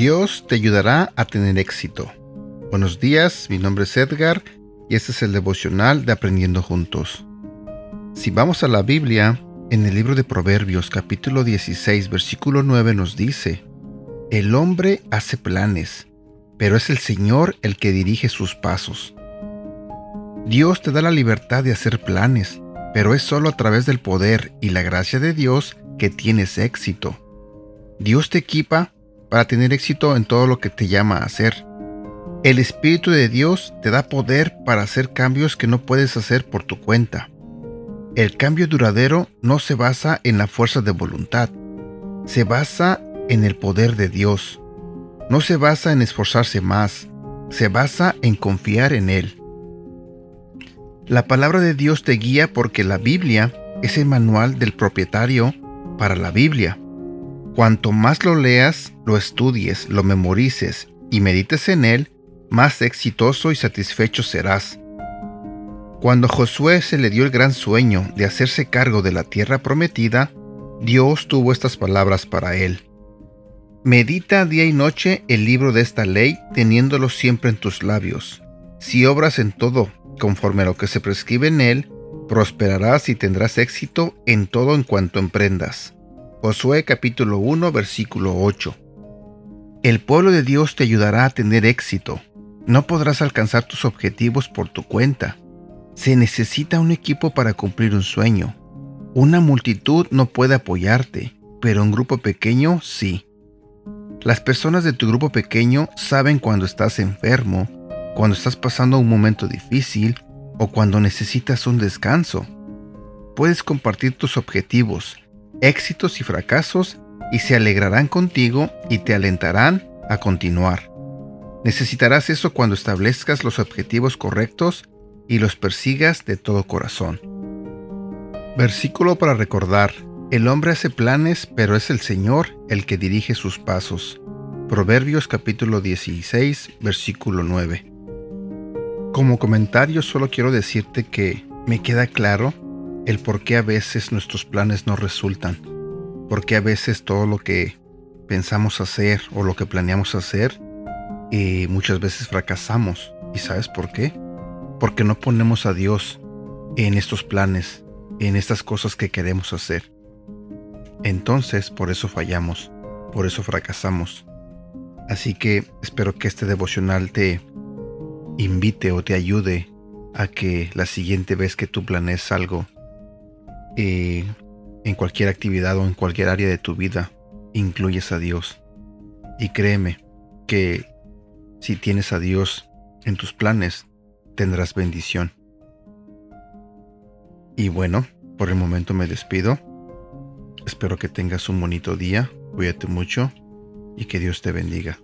Dios te ayudará a tener éxito. Buenos días, mi nombre es Edgar y este es el devocional de Aprendiendo Juntos. Si vamos a la Biblia, en el libro de Proverbios capítulo 16 versículo 9 nos dice, El hombre hace planes, pero es el Señor el que dirige sus pasos. Dios te da la libertad de hacer planes, pero es solo a través del poder y la gracia de Dios que tienes éxito. Dios te equipa para tener éxito en todo lo que te llama a hacer. El Espíritu de Dios te da poder para hacer cambios que no puedes hacer por tu cuenta. El cambio duradero no se basa en la fuerza de voluntad, se basa en el poder de Dios. No se basa en esforzarse más, se basa en confiar en Él. La palabra de Dios te guía porque la Biblia es el manual del propietario para la Biblia. Cuanto más lo leas, lo estudies, lo memorices y medites en él, más exitoso y satisfecho serás. Cuando Josué se le dio el gran sueño de hacerse cargo de la tierra prometida, Dios tuvo estas palabras para él. Medita día y noche el libro de esta ley, teniéndolo siempre en tus labios. Si obras en todo conforme a lo que se prescribe en él, prosperarás y tendrás éxito en todo en cuanto emprendas. Josué capítulo 1 versículo 8. El pueblo de Dios te ayudará a tener éxito. No podrás alcanzar tus objetivos por tu cuenta. Se necesita un equipo para cumplir un sueño. Una multitud no puede apoyarte, pero un grupo pequeño sí. Las personas de tu grupo pequeño saben cuando estás enfermo, cuando estás pasando un momento difícil o cuando necesitas un descanso. Puedes compartir tus objetivos, éxitos y fracasos y se alegrarán contigo y te alentarán a continuar. Necesitarás eso cuando establezcas los objetivos correctos y los persigas de todo corazón. Versículo para recordar. El hombre hace planes, pero es el Señor el que dirige sus pasos. Proverbios capítulo 16, versículo 9. Como comentario solo quiero decirte que me queda claro el por qué a veces nuestros planes no resultan, por qué a veces todo lo que pensamos hacer o lo que planeamos hacer, eh, muchas veces fracasamos. ¿Y sabes por qué? Porque no ponemos a Dios en estos planes, en estas cosas que queremos hacer. Entonces, por eso fallamos, por eso fracasamos. Así que espero que este devocional te invite o te ayude a que la siguiente vez que tú planees algo, eh, en cualquier actividad o en cualquier área de tu vida, incluyes a Dios. Y créeme que si tienes a Dios en tus planes, tendrás bendición. Y bueno, por el momento me despido. Espero que tengas un bonito día, cuídate mucho y que Dios te bendiga.